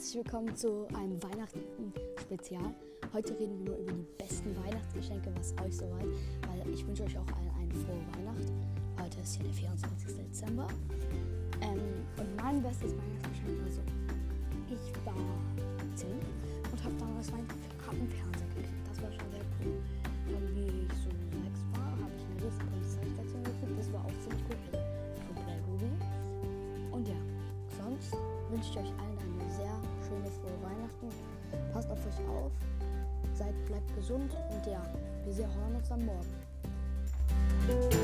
willkommen zu einem Weihnachten-Spezial. Heute reden wir nur über die besten Weihnachtsgeschenke, was euch soweit, weil ich wünsche euch auch allen eine frohe Weihnacht. Heute ist ja der 24. Dezember. Ähm, und mein bestes Weihnachtsgeschenk war so, ich war 10 und habe damals meinen Fernseher gekriegt. Das war schon sehr cool. Dann wie ich so 6 war, habe ich eine riesen Polizeistation gekriegt. Das war auch ziemlich cool. Also von Playmobil. Und ja, sonst wünsche ich euch allen sehr schöne, frohe Weihnachten. Passt auf euch auf, seid, bleibt gesund und ja, wir sehen uns am Morgen.